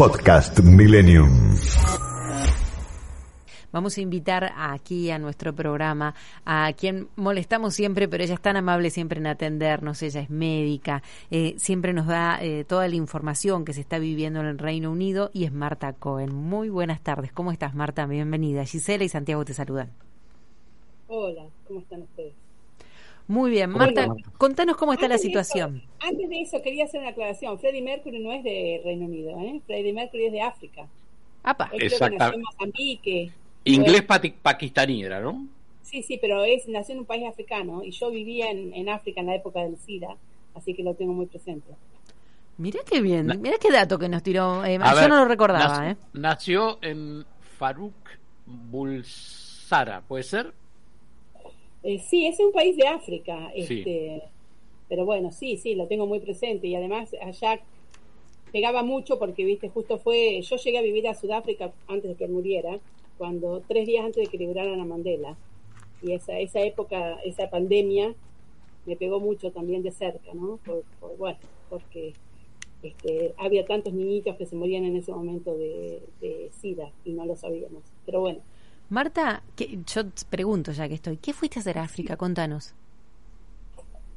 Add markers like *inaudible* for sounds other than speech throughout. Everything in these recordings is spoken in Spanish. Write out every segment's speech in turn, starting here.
Podcast Millennium. Vamos a invitar aquí a nuestro programa a quien molestamos siempre, pero ella es tan amable siempre en atendernos. Ella es médica, eh, siempre nos da eh, toda la información que se está viviendo en el Reino Unido y es Marta Cohen. Muy buenas tardes. ¿Cómo estás, Marta? Bienvenida. Gisela y Santiago te saludan. Hola, ¿cómo están ustedes? Muy bien, Marta, contanos cómo está la situación. antes de eso, quería hacer una aclaración. Freddie Mercury no es de Reino Unido, ¿eh? Freddie Mercury es de África. Apa. Exacto. Mozambique. Inglés pakistaní era, ¿no? Sí, sí, pero es, nació en un país africano y yo vivía en, en África en la época del SIDA, así que lo tengo muy presente. Mira qué bien, mira qué dato que nos tiró. Eh, yo no lo recordaba. Nació, eh. nació en Faruk Bulsara, ¿puede ser? Eh, sí, es un país de África, este, pero bueno, sí, sí, lo tengo muy presente y además allá pegaba mucho porque, viste, justo fue, yo llegué a vivir a Sudáfrica antes de que muriera, cuando tres días antes de que liberaran a Mandela y esa esa época, esa pandemia me pegó mucho también de cerca, ¿no? Por, bueno, porque este, había tantos niñitos que se morían en ese momento de, de SIDA y no lo sabíamos, pero bueno. Marta, yo pregunto ya que estoy, ¿qué fuiste a hacer a África? Contanos.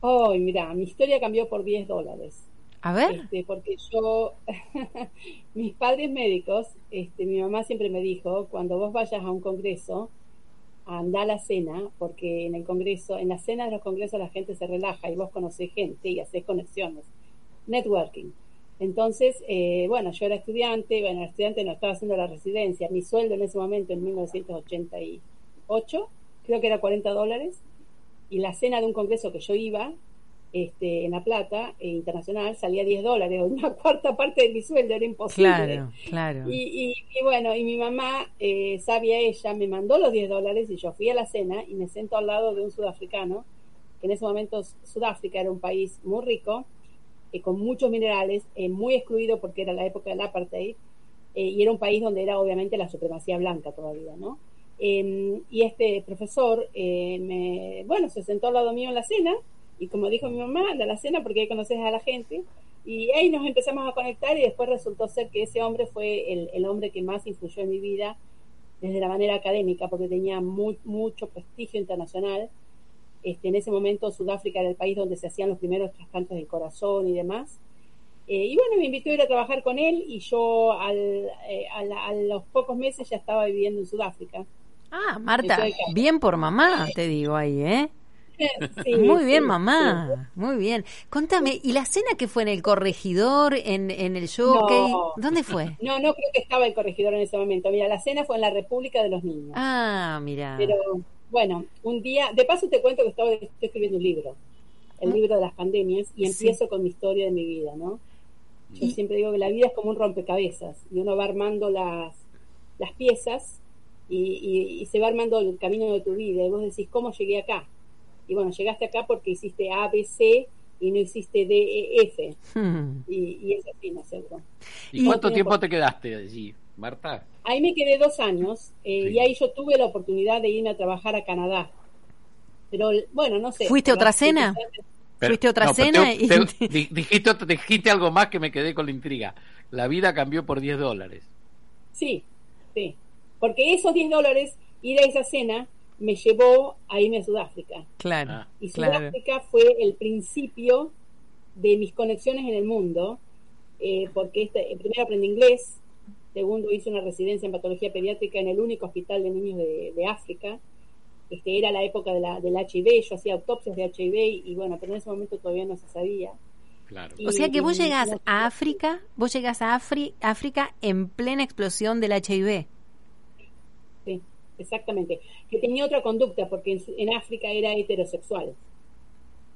Oh, mira, mi historia cambió por 10 dólares. A ver. Este, porque yo, *laughs* mis padres médicos, este, mi mamá siempre me dijo, cuando vos vayas a un congreso, anda a la cena, porque en el congreso, en la cena de los congresos la gente se relaja y vos conocés gente y haces conexiones. Networking. Entonces, eh, bueno, yo era estudiante, bueno, era estudiante no estaba haciendo la residencia. Mi sueldo en ese momento, en 1988, creo que era 40 dólares. Y la cena de un congreso que yo iba, este, en La Plata, eh, internacional, salía 10 dólares, *laughs* una cuarta parte de mi sueldo, era imposible. Claro, claro. Y, bueno, y mi mamá, eh, sabia ella, me mandó los 10 dólares y yo fui a la cena y me sento al lado de un sudafricano, que en ese momento Sudáfrica era un país muy rico, eh, con muchos minerales, eh, muy excluido porque era la época del apartheid, eh, y era un país donde era obviamente la supremacía blanca todavía, ¿no? Em, y este profesor, me, bueno, se sentó al lado mío en la cena, y como dijo mi mamá, de la cena porque ahí conoces a la gente, y ahí nos empezamos a conectar y después resultó ser que ese hombre fue el, el hombre que más influyó en mi vida desde la manera académica, porque tenía muy, mucho prestigio internacional, este, en ese momento Sudáfrica era el país donde se hacían los primeros trasplantes del corazón y demás. Eh, y bueno, me invitó a ir a trabajar con él y yo al, eh, a, los pocos meses ya estaba viviendo en Sudáfrica. Ah, Marta, bien por mamá, te digo ahí, ¿eh? *laughs* muy bien, mamá. Muy bien. Contame, ¿y la cena que fue en el corregidor, en, en el jockey? ¿Dónde fue? *laughs* No, no creo que estaba el corregidor en ese momento. Mira, la cena fue en la República de los Niños. Ah, mira. Pero bueno, un día, de paso te cuento que estaba, estoy escribiendo un libro, el ah. libro de las pandemias, y empiezo con mi historia de mi vida, ¿no? Yo siempre digo que la vida es como un rompecabezas, y uno va armando las, las piezas y, se va armando el camino de tu vida, y vos decís, ¿cómo llegué acá? Y bueno, llegaste acá porque hiciste A, B, C, y no hiciste D, E, F. Hmm. Y, y, es así, ¿no es cierto? ¿Y cuánto tiempo te quedaste allí? Marta? Ahí me quedé dos años eh, y ahí yo tuve la oportunidad de irme a trabajar a Canadá. Pero bueno, no sé. ¿Fuiste otra cena? ¿Fuiste otra cena? dijiste, dijiste algo más que me quedé con la intriga. La vida cambió por 10 dólares. Sí, sí. Porque esos 10 dólares, ir a esa cena, me llevó a irme a Sudáfrica. Claro. Ah. y Sudáfrica fue el principio de mis conexiones en el mundo, eh, porque este, primero aprendí inglés, Segundo, hice una residencia en patología pediátrica en el único hospital de niños de, África. Este, era la época de la, del HIV, yo hacía autopsias de HIV y, bueno, pero en ese momento todavía no se sabía. Claro. o sea que vos llegás a África, vos llegás a África en plena explosión del HIV. Sí, exactamente. Que tenía otra conducta porque en, África era heterosexual.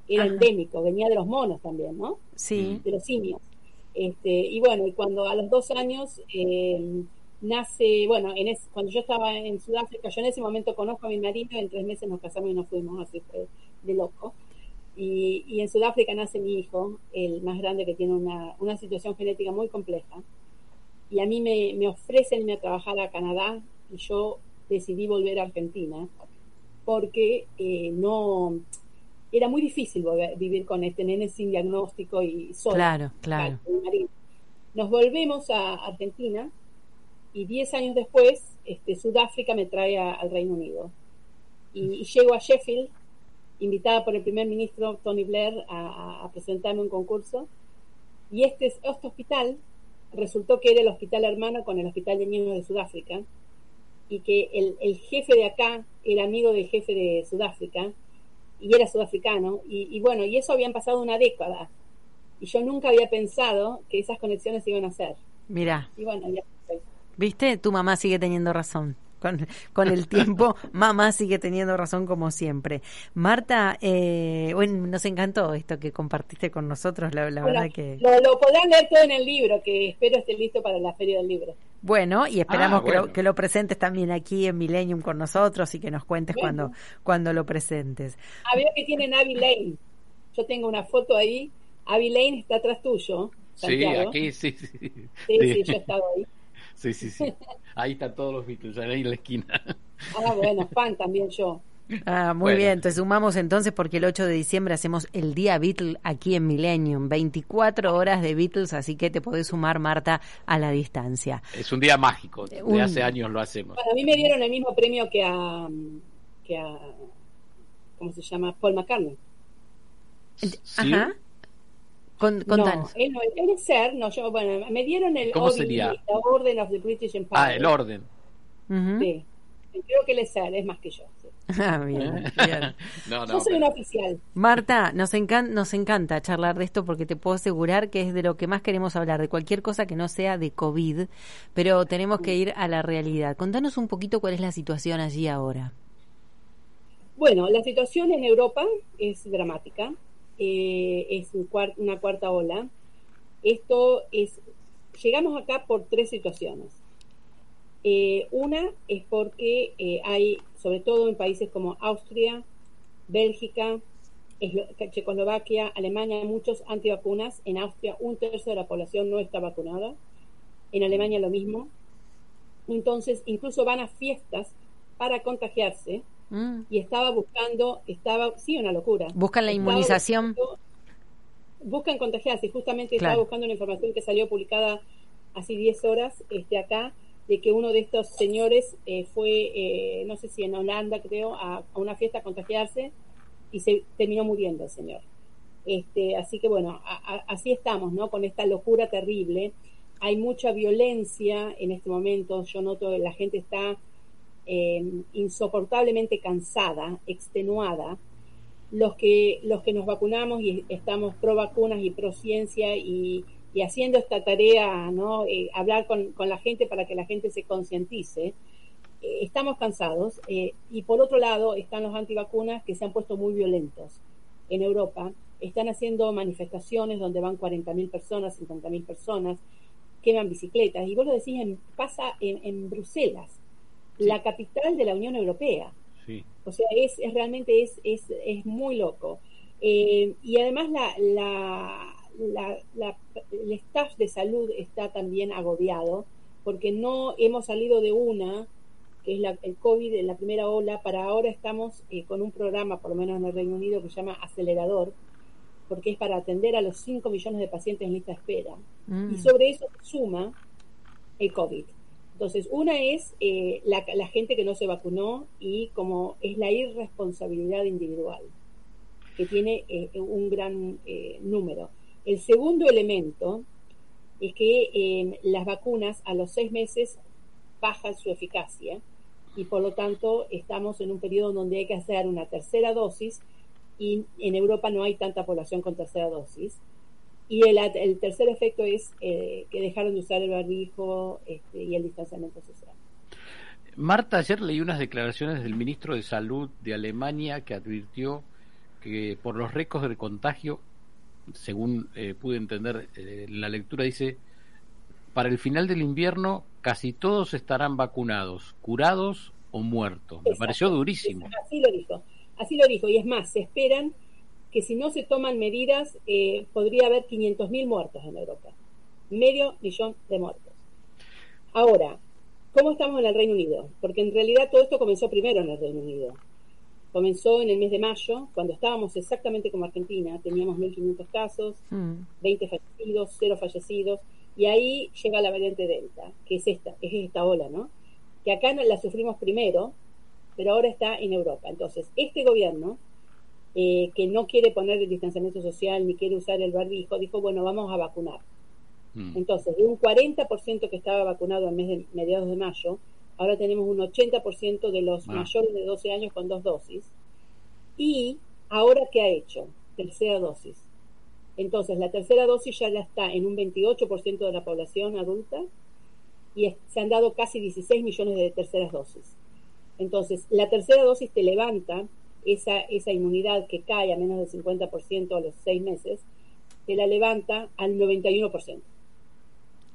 Era endémico, venía de los monos también, ¿no? Sí. De los simios. Este, y bueno, y cuando a los dos años eh, nace, bueno, en cuando yo estaba en Sudáfrica, yo en ese momento conozco a mi marido, en tres meses nos casamos y nos fuimos, así fue de loco. Y, y en Sudáfrica nace mi hijo, el más grande que tiene una, una situación genética muy compleja. Y a mí me, me ofrecen irme a trabajar a Canadá y yo decidí volver a Argentina porque eh, no, era muy difícil vivir con este nene sin diagnóstico y solo. Claro, claro. Nos volvemos a Argentina y 10 años después este, Sudáfrica me trae al Reino Unido. Y, llego a Sheffield, invitada por el primer ministro Tony Blair a, presentarme un concurso. Y este, este hospital resultó que era el hospital hermano con el hospital de niños de Sudáfrica y que el, jefe de acá era amigo del jefe de Sudáfrica y era sudafricano y, bueno, y eso habían pasado una década y yo nunca había pensado que esas conexiones iban a ser. Mira. Y bueno, ya ¿Viste? Tu mamá sigue teniendo razón. Con, con, el tiempo, *laughs* mamá sigue teniendo razón como siempre. Marta, eh, bueno, nos encantó esto que compartiste con nosotros, la, verdad que... Lo, podrán leer todo en el libro, que espero esté listo para la Feria del Libro. Bueno, y esperamos ah, Que, lo, presentes también aquí en Millennium con nosotros y que nos cuentes cuando, cuando lo presentes. A ver que tienen Abby Lane. Yo tengo una foto ahí. Abby Lane está atrás tuyo. Sí, aquí sí, sí. Sí, sí, yo he estado ahí. Sí, sí, sí. Ahí están todos los Beatles, ahí en la esquina. Ah, bueno, fan también yo. Ah, muy bien, te sumamos entonces porque el 8 de diciembre hacemos el Día Beatles aquí en Millennium, 24 horas de Beatles, así que te podés sumar, Marta, a la distancia. Es un día mágico, de hace años lo hacemos. a mí me dieron el mismo premio que a, que a ¿cómo se llama? Paul McCartney. Ajá. Con, no, él no, él es ser, no, yo, bueno, me dieron el ¿Cómo sería? la Orden of the British Empire. Ah, el orden. Sí. Creo que él es ser, es más que yo. *laughs* Ah, bien, *laughs* no, no, yo soy una oficial. Marta, nos, encanta, nos encanta charlar de esto porque te puedo asegurar que es de lo que más queremos hablar, de cualquier cosa que no sea de COVID, pero tenemos que ir a la realidad. Contanos un poquito cuál es la situación allí ahora. Bueno, la situación en Europa es dramática. Eh, es una cuarta ola. Esto es, llegamos acá por tres situaciones. Eh, una es porque eh, hay, sobre todo en países como Austria, Bélgica, Checoslovaquia, Alemania, muchos antivacunas. En Austria un tercio de la población no está vacunada. En Alemania lo mismo. Entonces, incluso van a fiestas para contagiarse Mm. Y estaba buscando, estaba, sí, una locura. ¿Buscan la inmunización? buscan contagiarse. Justamente estaba buscando una información que salió publicada hace 10 horas este, acá, de que uno de estos señores eh, fue, eh, no sé si en Holanda creo, a, una fiesta a contagiarse y se terminó muriendo el señor. Este, así que bueno, así estamos, ¿no? Con esta locura terrible. Hay mucha violencia en este momento. Yo noto que la gente está eh, insoportablemente cansada, extenuada, los que, los que nos vacunamos y estamos pro vacunas y pro ciencia y, haciendo esta tarea, ¿no? Eh, hablar con, la gente para que la gente se concientice, eh, estamos cansados. y por otro lado están los antivacunas que se han puesto muy violentos en Europa. Están haciendo manifestaciones donde van 40.000 personas, 50.000 personas, queman bicicletas. Y vos lo decís, en, pasa en, en Bruselas la capital de la Unión Europea. O sea, es, es realmente es, es, es, muy loco. Eh, y además la, la, la, el staff de salud está también agobiado porque no hemos salido de una, que es la, el COVID en la primera ola, para ahora estamos eh, con un programa, por lo menos en el Reino Unido, que se llama Acelerador, porque es para atender a los 5 millones de pacientes en lista de espera. Y mm. sobre eso suma el COVID. Entonces, una es eh, la, gente que no se vacunó y como es la irresponsabilidad individual, que tiene eh, un gran eh, número. El segundo elemento es que em, las vacunas a los seis meses bajan su eficacia y por lo tanto estamos en un periodo donde hay que hacer una tercera dosis y en Europa no hay tanta población con tercera dosis. Y el, tercer efecto es eh, que dejaron de usar el barbijo este, y el distanciamiento social. Marta, ayer leí unas declaraciones del ministro de Salud de Alemania que advirtió que por los récords de contagio, según eh, pude entender eh, la lectura, dice, para el final del invierno casi todos estarán vacunados, curados o muertos. Me pareció durísimo. Así lo dijo, así lo dijo. Y es más, se esperan que si no se toman medidas eh, podría haber 500.000 muertos en Europa. Medio millón de muertos. Ahora, ¿cómo estamos en el Reino Unido? Porque en realidad todo esto comenzó primero en el Reino Unido. Comenzó en el mes de mayo, cuando estábamos exactamente como Argentina, teníamos 1.500 casos, 20 mm. fallecidos, 0 fallecidos. Y ahí llega la variante Delta, que es esta, es esta ola, ¿no? Que acá la sufrimos primero, pero ahora está en Europa. Entonces, este gobierno, eh, que no quiere poner el distanciamiento social ni quiere usar el barbijo, dijo, bueno, vamos a vacunar. Mm. Entonces, de un 40% que estaba vacunado en mes de, mediados de mayo, ahora tenemos un 80% de los ah. mayores de 12 años con dos dosis. Y ahora, ¿qué ha hecho? Tercera dosis. Entonces, la tercera dosis ya, está en un 28% de la población adulta y se han dado casi 16 millones de terceras dosis. Entonces, la tercera dosis te levanta esa, esa inmunidad que cae a menos del 50% a los seis meses, te la levanta al 91%.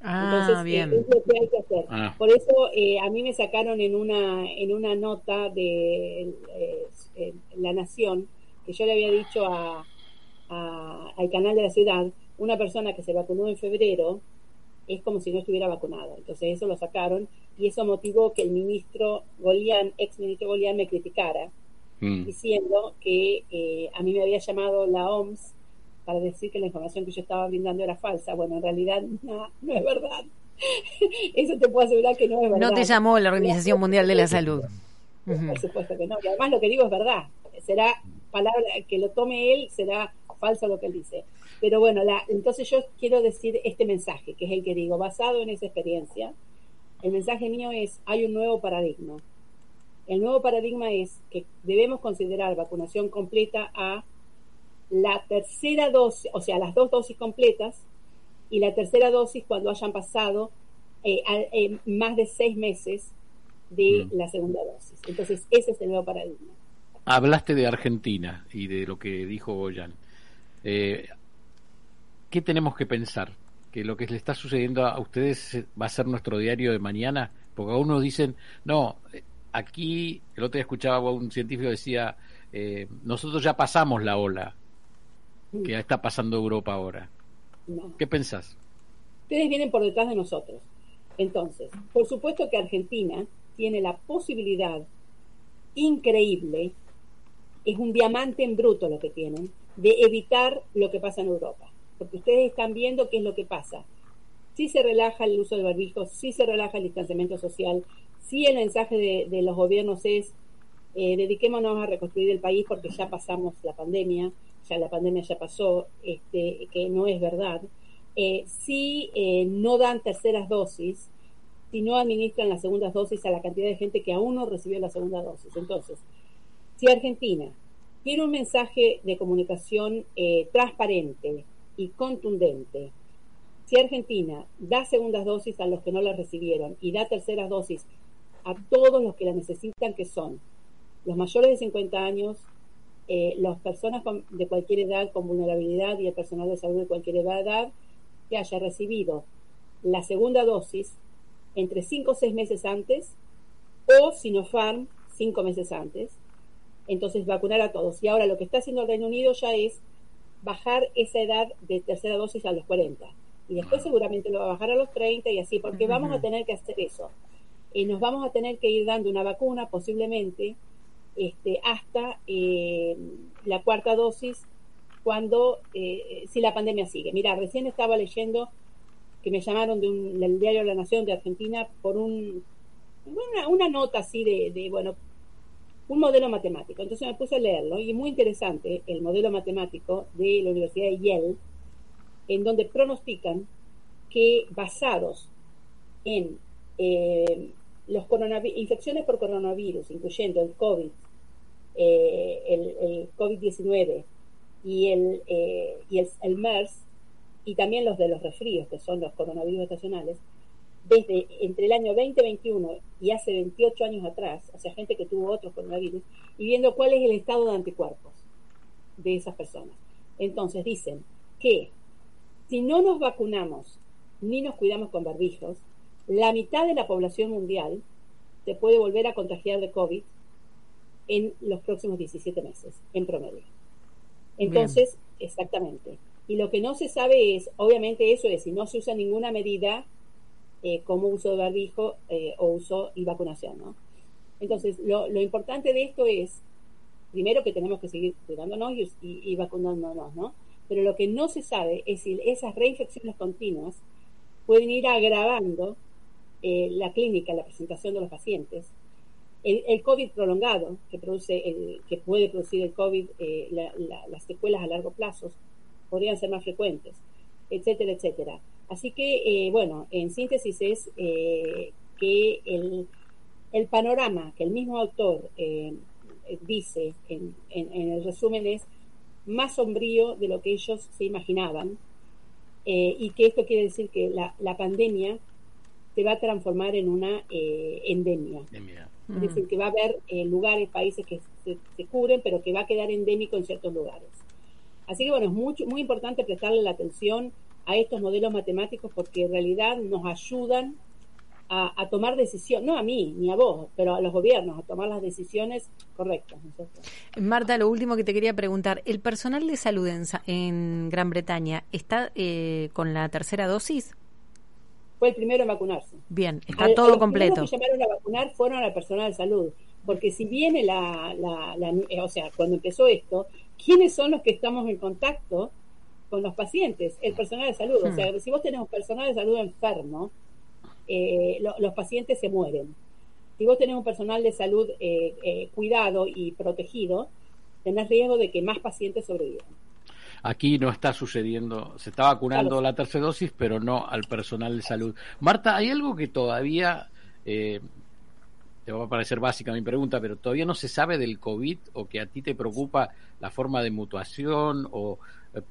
Ah, Entonces, bien. es lo que hay que hacer. Ah. Por eso eh, a mí me sacaron en una, en una nota de eh, La Nación, que yo le había dicho a, al canal de la ciudad, una persona que se vacunó en febrero es como si no estuviera vacunada. Entonces eso lo sacaron y eso motivó que el ministro Golián, ex ministro Golián, me criticara, mm. diciendo que eh, a mí me había llamado la OMS para decir que la información que yo estaba brindando era falsa. Bueno, en realidad no, no es verdad. *laughs* eso te puedo asegurar que no es verdad. No te llamó la Organización Mundial de la Salud. Por supuesto que no. Y además lo que digo es verdad. Será palabra que lo tome él, será falso lo que él dice. Pero bueno, la, entonces yo quiero decir este mensaje, que es el que digo, basado en esa experiencia, el mensaje mío es, hay un nuevo paradigma. El nuevo paradigma es que debemos considerar vacunación completa a la tercera dosis, o sea, las dos dosis completas y la tercera dosis cuando hayan pasado eh, eh, más de seis meses de mm. la segunda dosis. Entonces, ese es el nuevo paradigma. Hablaste de Argentina y de lo que dijo Goyan. Eh, ¿Qué tenemos que pensar? ¿Que lo que le está sucediendo a ustedes va a ser nuestro diario de mañana? Porque a unos dicen, no, aquí, el otro día escuchaba a un científico decía, eh, nosotros ya pasamos la ola que está pasando Europa ahora. ¿Qué pensás? Ustedes vienen por detrás de nosotros. Entonces, por supuesto que Argentina tiene la posibilidad increíble, es un diamante en bruto lo que tienen, de evitar lo que pasa en Europa. Porque ustedes están viendo qué es lo que pasa. Si se relaja el uso del barbijo, si se relaja el distanciamiento social, si el mensaje de, los gobiernos es eh, dediquémonos a reconstruir el país porque ya pasamos la pandemia, ya la pandemia ya pasó, este, que no es verdad. Eh, si eh, no dan terceras dosis, si no administran las segundas dosis a la cantidad de gente que aún no recibió la segunda dosis. Entonces, si Argentina quiere un mensaje de comunicación transparente y contundente. Si Argentina da segundas dosis a los que no las recibieron y da terceras dosis a todos los que la necesitan, que son los mayores de 50 años, eh, las personas de cualquier edad con vulnerabilidad y el personal de salud de cualquier edad que haya recibido la segunda dosis entre 5 o 6 meses antes o Sinopharm 5 meses antes entonces vacunar a todos. Y ahora lo que está haciendo el Reino Unido ya es bajar esa edad de tercera dosis a los 40. Y después seguramente lo va a bajar a los 30 y así, porque vamos a tener que hacer eso. Y nos vamos a tener que ir dando una vacuna posiblemente este, hasta eh, la cuarta dosis cuando, eh, si la pandemia sigue. Mira, recién estaba leyendo que me llamaron de del diario La Nación de Argentina por un, una, nota así de, de, bueno, un modelo matemático. Entonces me puse a leerlo y muy interesante el modelo matemático de la Universidad de Yale, en donde pronostican que basados en eh, los infecciones por coronavirus, incluyendo el COVID, eh, el, COVID-19 y, el, eh, y el, el MERS, y también los de los resfríos, que son los coronavirus estacionales, desde entre el año 2021 y hace 28 años atrás, o sea, gente que tuvo otros coronavirus, y viendo cuál es el estado de anticuerpos de esas personas. Entonces dicen que si no nos vacunamos ni nos cuidamos con barbijos, la mitad de la población mundial se puede volver a contagiar de COVID en los próximos 17 meses, en promedio. Entonces, exactamente. Y lo que no se sabe es, obviamente eso es, si no se usa ninguna medida eh, como uso de barbijo eh, o uso y vacunación, ¿no? Entonces, lo, importante de esto es, primero que tenemos que seguir cuidándonos y, vacunándonos, ¿no? Pero lo que no se sabe es si esas reinfecciones continuas pueden ir agravando eh, la clínica, la presentación de los pacientes. El, COVID prolongado, que, produce que puede producir el COVID, eh, las secuelas a largo plazo, podrían ser más frecuentes, etcétera, etcétera. Así que, bueno, en síntesis es que el, panorama que el mismo autor dice en, el resumen es más sombrío de lo que ellos se imaginaban eh, y que esto quiere decir que la, pandemia se va a transformar en una eh, endemia. Es decir, que va a haber eh, lugares, países que se, se, cubren, pero que va a quedar endémico en ciertos lugares. Así que bueno, es muy, muy importante prestarle la atención a estos modelos matemáticos porque en realidad nos ayudan a, tomar decisiones, no a mí ni a vos, pero a los gobiernos, a tomar las decisiones correctas. Marta, lo último que te quería preguntar, ¿el personal de salud en, Gran Bretaña está eh, con la tercera dosis? Fue el primero en vacunarse. Bien, está todo completo. Los que llamaron a vacunar fueron al personal de salud, porque si viene la, eh, o sea, cuando empezó esto, ¿quiénes son los que estamos en contacto con los pacientes? El personal de salud. O hmm. sea, si vos tenés un personal de salud enfermo, eh, los pacientes se mueren. Si vos tenés un personal de salud eh, eh, cuidado y protegido, tenés riesgo de que más pacientes sobrevivan. Aquí no está sucediendo, se está vacunando la tercera dosis, pero no al personal de salud. Marta, ¿hay algo que todavía, te va a parecer básica mi pregunta, pero todavía no se sabe del COVID o que a ti te preocupa la forma de mutuación o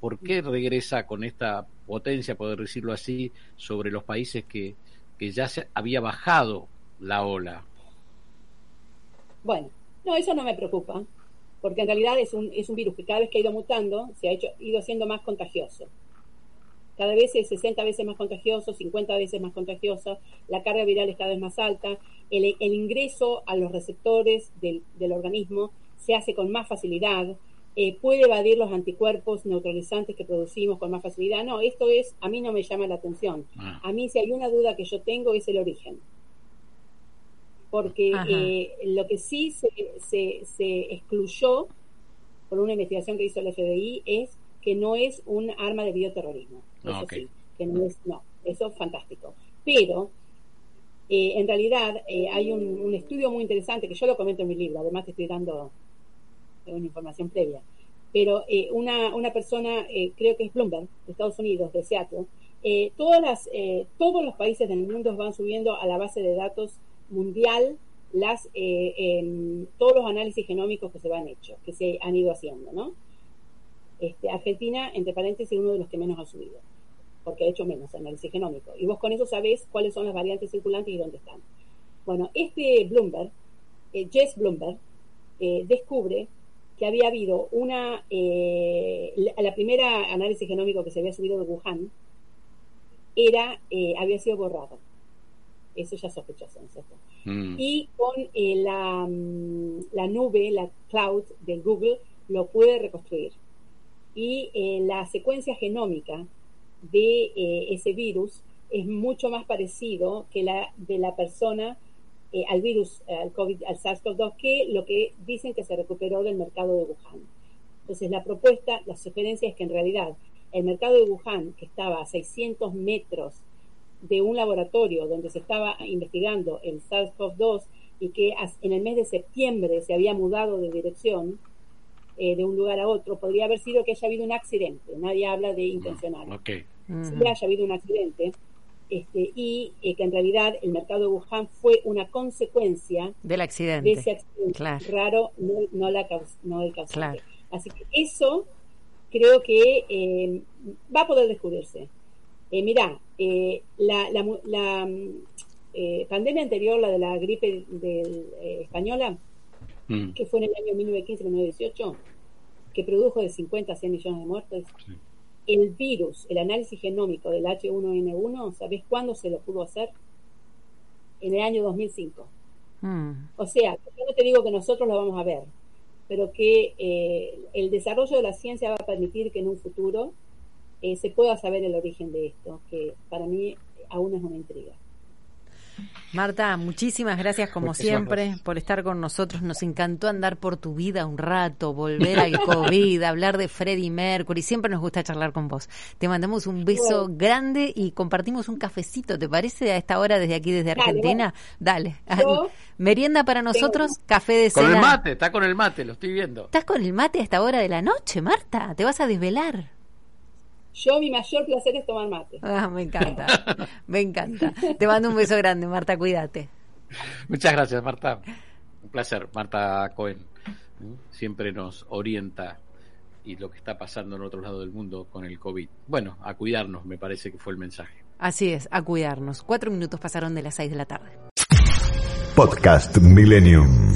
por qué regresa con esta potencia, poder decirlo así, sobre los países que, que ya se había bajado la ola. Bueno, no, eso no me preocupa, porque en realidad es un, es un virus que cada vez que ha ido mutando se ha hecho, ido siendo más contagioso. Cada vez es 60 veces más contagioso, 50 veces más contagioso, la carga viral es cada vez más alta, el, el ingreso a los receptores del, del organismo se hace con más facilidad, eh, puede evadir los anticuerpos neutralizantes que producimos con más facilidad. No, esto es, a mí no me llama la atención. Ah. A mí si hay una duda que yo tengo es el origen. Porque eh, lo que sí se, se, excluyó por una investigación que hizo el FBI es que no es un arma de bioterrorismo. Ah, eso sí, que no es, no, eso es fantástico. Pero eh, en realidad hay un, un, estudio muy interesante que yo lo comento en mi libro, además te estoy dando una información previa. Pero eh, una, una persona, eh, creo que es Bloomberg, de Estados Unidos, de Seattle, eh, todas las, todos los países del mundo van subiendo a la base de datos mundial las, em, todos los análisis genómicos que se han hecho, que se han ido haciendo, ¿no? Este, Argentina, entre paréntesis, es uno de los que menos ha subido, porque ha hecho menos análisis genómico. Y vos con eso sabés cuáles son las variantes circulantes y dónde están. Bueno, este Bloomberg, Jess Bloomberg, descubre que había habido una, eh, la, primera análisis genómico que se había subido de Wuhan era, eh, había sido borrado. Eso ya sospechoso, ¿cierto? Mm. Y con eh, la, mm, la, nube, la cloud de Google, lo puede reconstruir. Y la secuencia genómica de ese virus es mucho más parecido que la de la persona eh, al virus, eh, al COVID, al SARS-CoV-2, que lo que dicen que se recuperó del mercado de Wuhan. Entonces, la propuesta, la sugerencia es que en realidad el mercado de Wuhan, que estaba a 600 metros de un laboratorio donde se estaba investigando el SARS-CoV-2 y que en el mes de septiembre se había mudado de dirección eh, de un lugar a otro, podría haber sido que haya habido un accidente. Nadie habla de intencional. Okay. Si haya habido un accidente, este, y eh, que en realidad el mercado de Wuhan fue una consecuencia del accidente, de ese accidente raro, no, la no el causante. Así que eso creo que eh, va a poder descubrirse. Eh, mirá, eh, la, la, pandemia anterior, la de la gripe española, mm. que fue en el año 1915-1918, que produjo de 50 a 100 millones de muertos, el virus, el análisis genómico del H1N1, ¿sabes cuándo se lo pudo hacer? En el año 2005. Mm. O sea, yo no te digo que nosotros lo vamos a ver, pero que eh, el desarrollo de la ciencia va a permitir que en un futuro eh, se pueda saber el origen de esto, que para mí aún es una intriga. Marta, muchísimas gracias como siempre por estar con nosotros. Nos encantó andar por tu vida un rato, volver al COVID, *laughs* hablar de Freddie Mercury. Siempre nos gusta charlar con vos. Te mandamos un beso grande y compartimos un cafecito. ¿Te parece a esta hora desde aquí, desde Argentina? Dale. Merienda para nosotros, café de cena. Con el mate, está con el mate, lo estoy viendo. ¿Estás con el mate a esta hora de la noche, Marta? ¿Te vas a desvelar? Yo mi mayor placer es tomar mate. Ah, me encanta, me encanta. Te mando un beso grande, Marta, cuídate. Muchas gracias, Marta. Un placer, Marta Cohen. Siempre nos orienta y lo que está pasando en otro lado del mundo con el COVID. Bueno, a cuidarnos, me parece que fue el mensaje. Así es, a cuidarnos. Cuatro minutos pasaron de las seis de la tarde. Podcast Millennium.